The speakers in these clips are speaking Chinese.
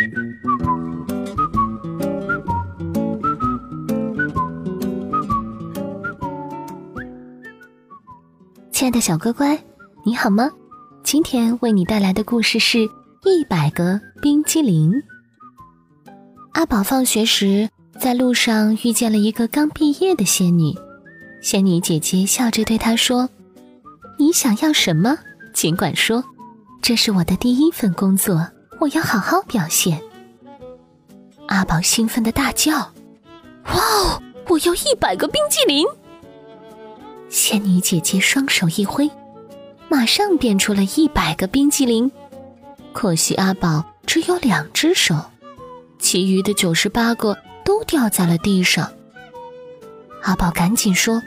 亲爱的小乖乖，你好吗？今天为你带来的故事是《一百个冰激凌》。阿宝放学时在路上遇见了一个刚毕业的仙女，仙女姐姐笑着对他说：“你想要什么，尽管说，这是我的第一份工作，我要好好表现。”阿宝兴奋的大叫：“哇哦！我要一百个冰激凌！”仙女姐姐双手一挥，马上变出了一百个冰激凌。可惜阿宝只有两只手，其余的九十八个都掉在了地上。阿宝赶紧说：“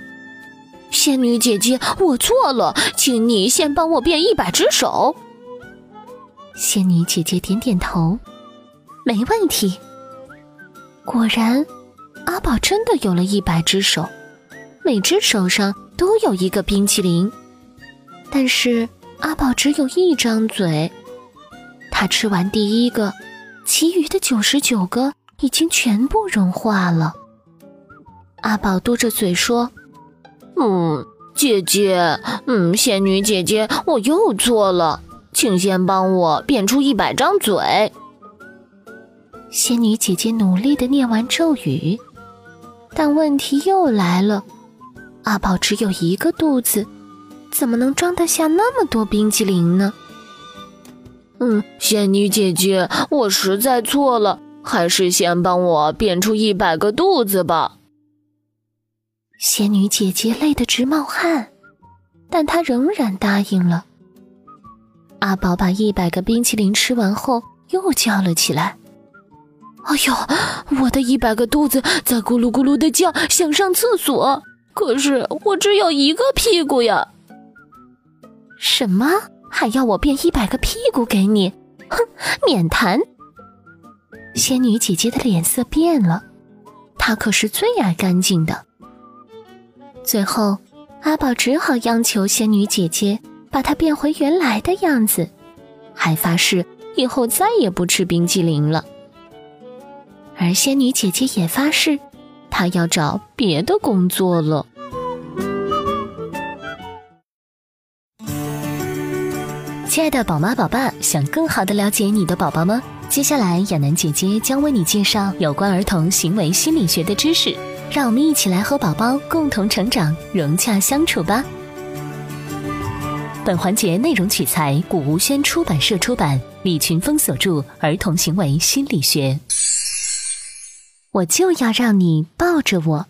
仙女姐姐，我错了，请你先帮我变一百只手。”仙女姐姐点点头：“没问题。”果然，阿宝真的有了一百只手，每只手上。都有一个冰淇淋，但是阿宝只有一张嘴。他吃完第一个，其余的九十九个已经全部融化了。阿宝嘟着嘴说：“嗯，姐姐，嗯，仙女姐姐，我又错了，请先帮我变出一百张嘴。”仙女姐姐努力的念完咒语，但问题又来了。阿宝只有一个肚子，怎么能装得下那么多冰淇淋呢？嗯，仙女姐姐，我实在错了，还是先帮我变出一百个肚子吧。仙女姐姐累得直冒汗，但她仍然答应了。阿宝把一百个冰淇淋吃完后，又叫了起来：“哎呦，我的一百个肚子在咕噜咕噜的叫，想上厕所。”可是我只有一个屁股呀！什么？还要我变一百个屁股给你？哼，免谈！仙女姐姐的脸色变了，她可是最爱干净的。最后，阿宝只好央求仙女姐姐把它变回原来的样子，还发誓以后再也不吃冰激凌了。而仙女姐姐也发誓。她要找别的工作了。亲爱的宝妈宝爸，想更好的了解你的宝宝吗？接下来，亚楠姐姐将为你介绍有关儿童行为心理学的知识，让我们一起来和宝宝共同成长，融洽相处吧。本环节内容取材古无轩出版社出版，李群峰所著《儿童行为心理学》。我就要让你抱着我。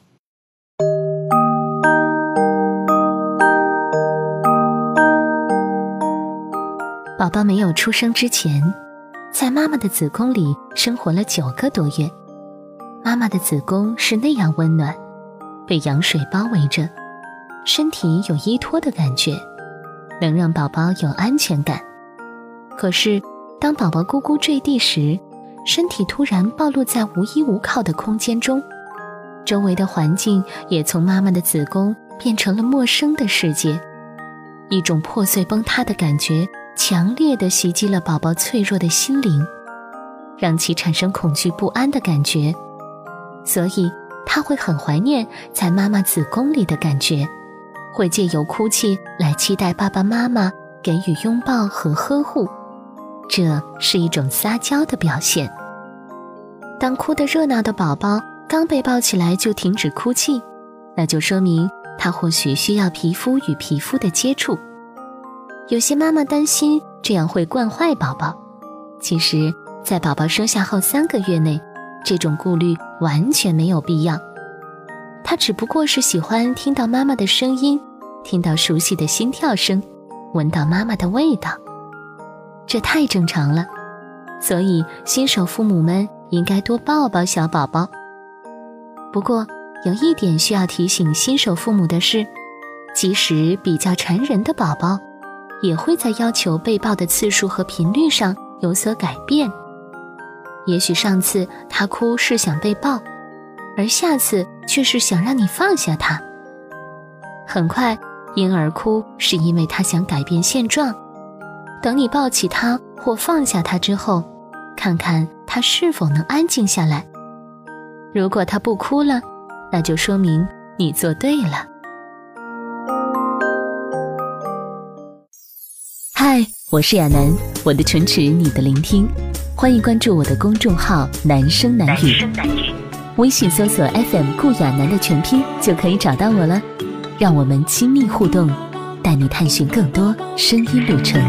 宝宝没有出生之前，在妈妈的子宫里生活了九个多月。妈妈的子宫是那样温暖，被羊水包围着，身体有依托的感觉，能让宝宝有安全感。可是，当宝宝咕咕坠地时，身体突然暴露在无依无靠的空间中，周围的环境也从妈妈的子宫变成了陌生的世界，一种破碎崩塌的感觉强烈的袭击了宝宝脆弱的心灵，让其产生恐惧不安的感觉，所以他会很怀念在妈妈子宫里的感觉，会借由哭泣来期待爸爸妈妈给予拥抱和呵护。这是一种撒娇的表现。当哭得热闹的宝宝刚被抱起来就停止哭泣，那就说明他或许需要皮肤与皮肤的接触。有些妈妈担心这样会惯坏宝宝，其实，在宝宝生下后三个月内，这种顾虑完全没有必要。他只不过是喜欢听到妈妈的声音，听到熟悉的心跳声，闻到妈妈的味道。这太正常了，所以新手父母们应该多抱抱小宝宝。不过，有一点需要提醒新手父母的是，即使比较缠人的宝宝，也会在要求被抱的次数和频率上有所改变。也许上次他哭是想被抱，而下次却是想让你放下他。很快，婴儿哭是因为他想改变现状。等你抱起他或放下他之后，看看他是否能安静下来。如果他不哭了，那就说明你做对了。嗨，我是亚楠，我的唇齿，你的聆听。欢迎关注我的公众号“男声男语”，微信搜索 FM 顾亚楠的全拼就可以找到我了。让我们亲密互动，带你探寻更多声音旅程。